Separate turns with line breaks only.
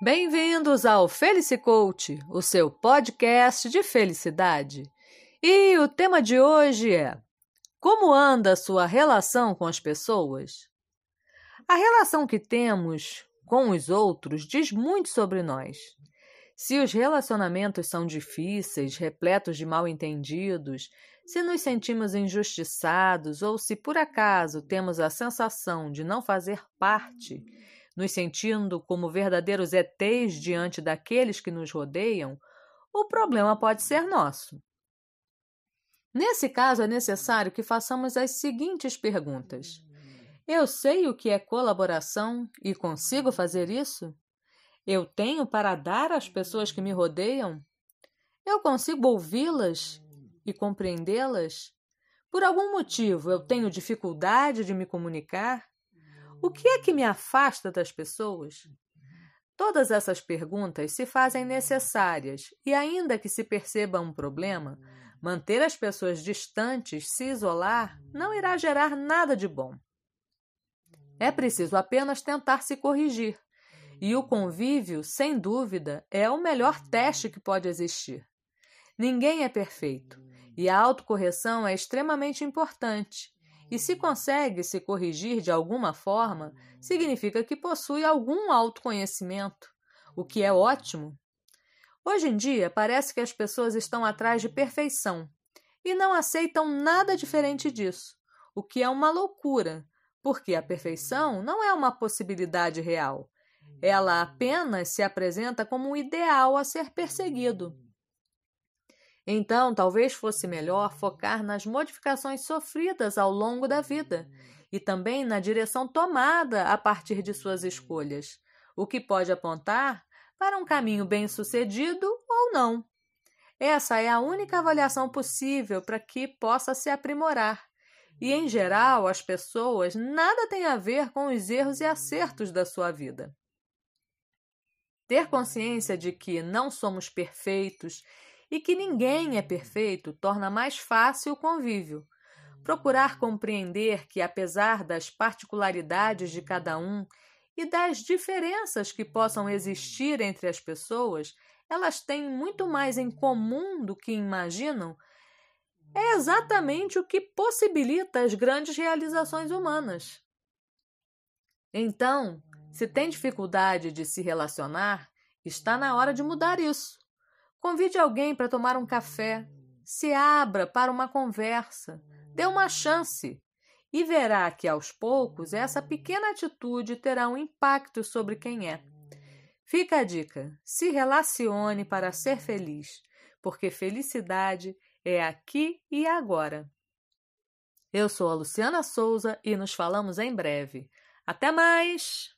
Bem-vindos ao Felicicoach, o seu podcast de felicidade. E o tema de hoje é: Como anda a sua relação com as pessoas? A relação que temos com os outros diz muito sobre nós. Se os relacionamentos são difíceis, repletos de mal-entendidos, se nos sentimos injustiçados ou se por acaso temos a sensação de não fazer parte, nos sentindo como verdadeiros ETs diante daqueles que nos rodeiam, o problema pode ser nosso. Nesse caso, é necessário que façamos as seguintes perguntas: Eu sei o que é colaboração e consigo fazer isso? Eu tenho para dar às pessoas que me rodeiam? Eu consigo ouvi-las e compreendê-las? Por algum motivo eu tenho dificuldade de me comunicar? O que é que me afasta das pessoas? Todas essas perguntas se fazem necessárias e, ainda que se perceba um problema, manter as pessoas distantes, se isolar, não irá gerar nada de bom. É preciso apenas tentar se corrigir. E o convívio, sem dúvida, é o melhor teste que pode existir. Ninguém é perfeito e a autocorreção é extremamente importante. E se consegue se corrigir de alguma forma, significa que possui algum autoconhecimento, o que é ótimo. Hoje em dia, parece que as pessoas estão atrás de perfeição e não aceitam nada diferente disso, o que é uma loucura, porque a perfeição não é uma possibilidade real. Ela apenas se apresenta como um ideal a ser perseguido. Então, talvez fosse melhor focar nas modificações sofridas ao longo da vida e também na direção tomada a partir de suas escolhas, o que pode apontar para um caminho bem-sucedido ou não. Essa é a única avaliação possível para que possa se aprimorar. E, em geral, as pessoas nada têm a ver com os erros e acertos da sua vida. Ter consciência de que não somos perfeitos e que ninguém é perfeito torna mais fácil o convívio. Procurar compreender que, apesar das particularidades de cada um e das diferenças que possam existir entre as pessoas, elas têm muito mais em comum do que imaginam, é exatamente o que possibilita as grandes realizações humanas. Então, se tem dificuldade de se relacionar, está na hora de mudar isso. Convide alguém para tomar um café. Se abra para uma conversa. Dê uma chance. E verá que aos poucos essa pequena atitude terá um impacto sobre quem é. Fica a dica: se relacione para ser feliz, porque felicidade é aqui e agora. Eu sou a Luciana Souza e nos falamos em breve. Até mais!